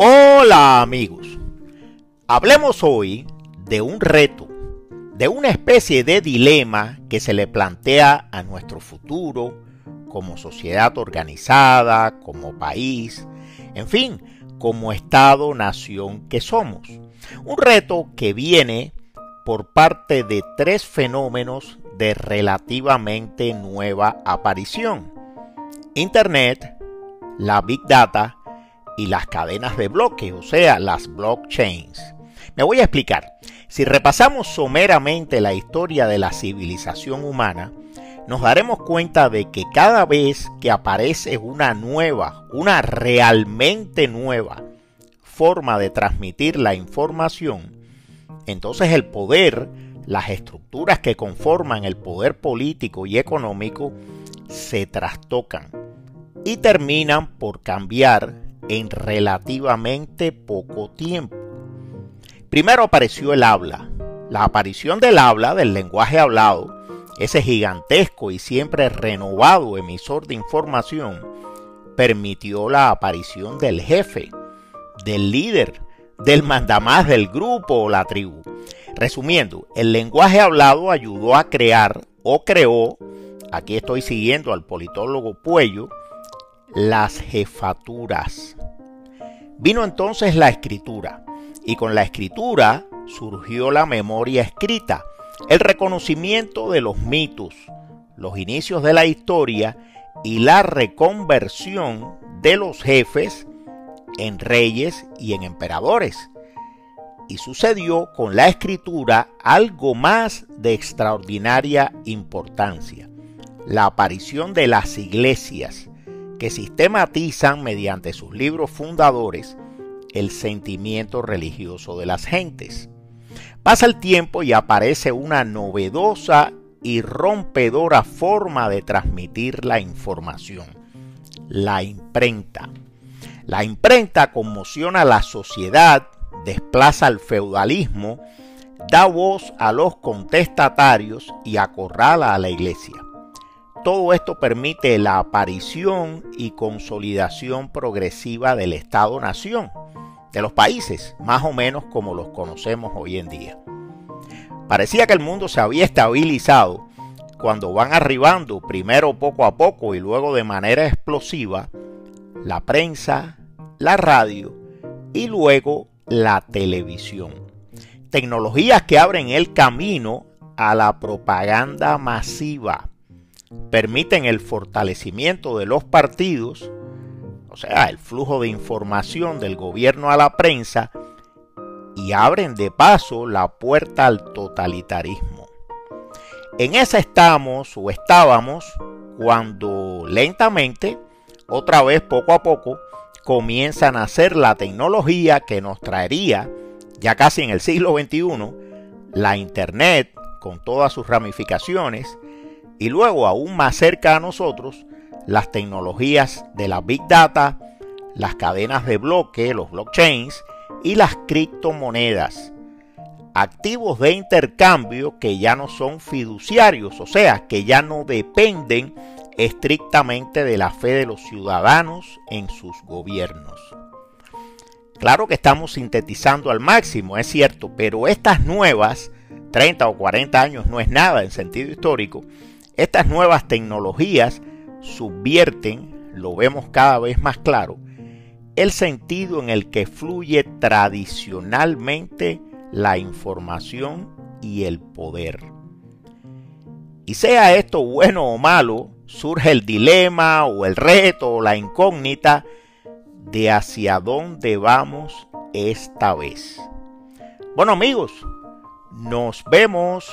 Hola amigos, hablemos hoy de un reto, de una especie de dilema que se le plantea a nuestro futuro como sociedad organizada, como país, en fin, como Estado-nación que somos. Un reto que viene por parte de tres fenómenos de relativamente nueva aparición. Internet, la Big Data y las cadenas de bloques, o sea, las blockchains. Me voy a explicar. Si repasamos someramente la historia de la civilización humana, nos daremos cuenta de que cada vez que aparece una nueva, una realmente nueva forma de transmitir la información, entonces el poder, las estructuras que conforman el poder político y económico se trastocan y terminan por cambiar en relativamente poco tiempo. Primero apareció el habla. La aparición del habla, del lenguaje hablado, ese gigantesco y siempre renovado emisor de información, permitió la aparición del jefe, del líder, del mandamás del grupo o la tribu. Resumiendo, el lenguaje hablado ayudó a crear o creó, aquí estoy siguiendo al politólogo Puello, las jefaturas. Vino entonces la escritura, y con la escritura surgió la memoria escrita, el reconocimiento de los mitos, los inicios de la historia y la reconversión de los jefes en reyes y en emperadores. Y sucedió con la escritura algo más de extraordinaria importancia, la aparición de las iglesias, que sistematizan mediante sus libros fundadores el sentimiento religioso de las gentes. Pasa el tiempo y aparece una novedosa y rompedora forma de transmitir la información, la imprenta. La imprenta conmociona a la sociedad, desplaza al feudalismo, da voz a los contestatarios y acorrala a la iglesia. Todo esto permite la aparición y consolidación progresiva del Estado-Nación, de los países, más o menos como los conocemos hoy en día. Parecía que el mundo se había estabilizado cuando van arribando, primero poco a poco y luego de manera explosiva, la prensa, la radio y luego la televisión. Tecnologías que abren el camino a la propaganda masiva permiten el fortalecimiento de los partidos, o sea, el flujo de información del gobierno a la prensa, y abren de paso la puerta al totalitarismo. En esa estamos o estábamos cuando lentamente, otra vez poco a poco, comienza a nacer la tecnología que nos traería, ya casi en el siglo XXI, la Internet con todas sus ramificaciones, y luego aún más cerca a nosotros las tecnologías de la Big Data, las cadenas de bloque, los blockchains y las criptomonedas. Activos de intercambio que ya no son fiduciarios, o sea, que ya no dependen estrictamente de la fe de los ciudadanos en sus gobiernos. Claro que estamos sintetizando al máximo, es cierto, pero estas nuevas, 30 o 40 años no es nada en sentido histórico, estas nuevas tecnologías subvierten, lo vemos cada vez más claro, el sentido en el que fluye tradicionalmente la información y el poder. Y sea esto bueno o malo, surge el dilema o el reto o la incógnita de hacia dónde vamos esta vez. Bueno amigos, nos vemos.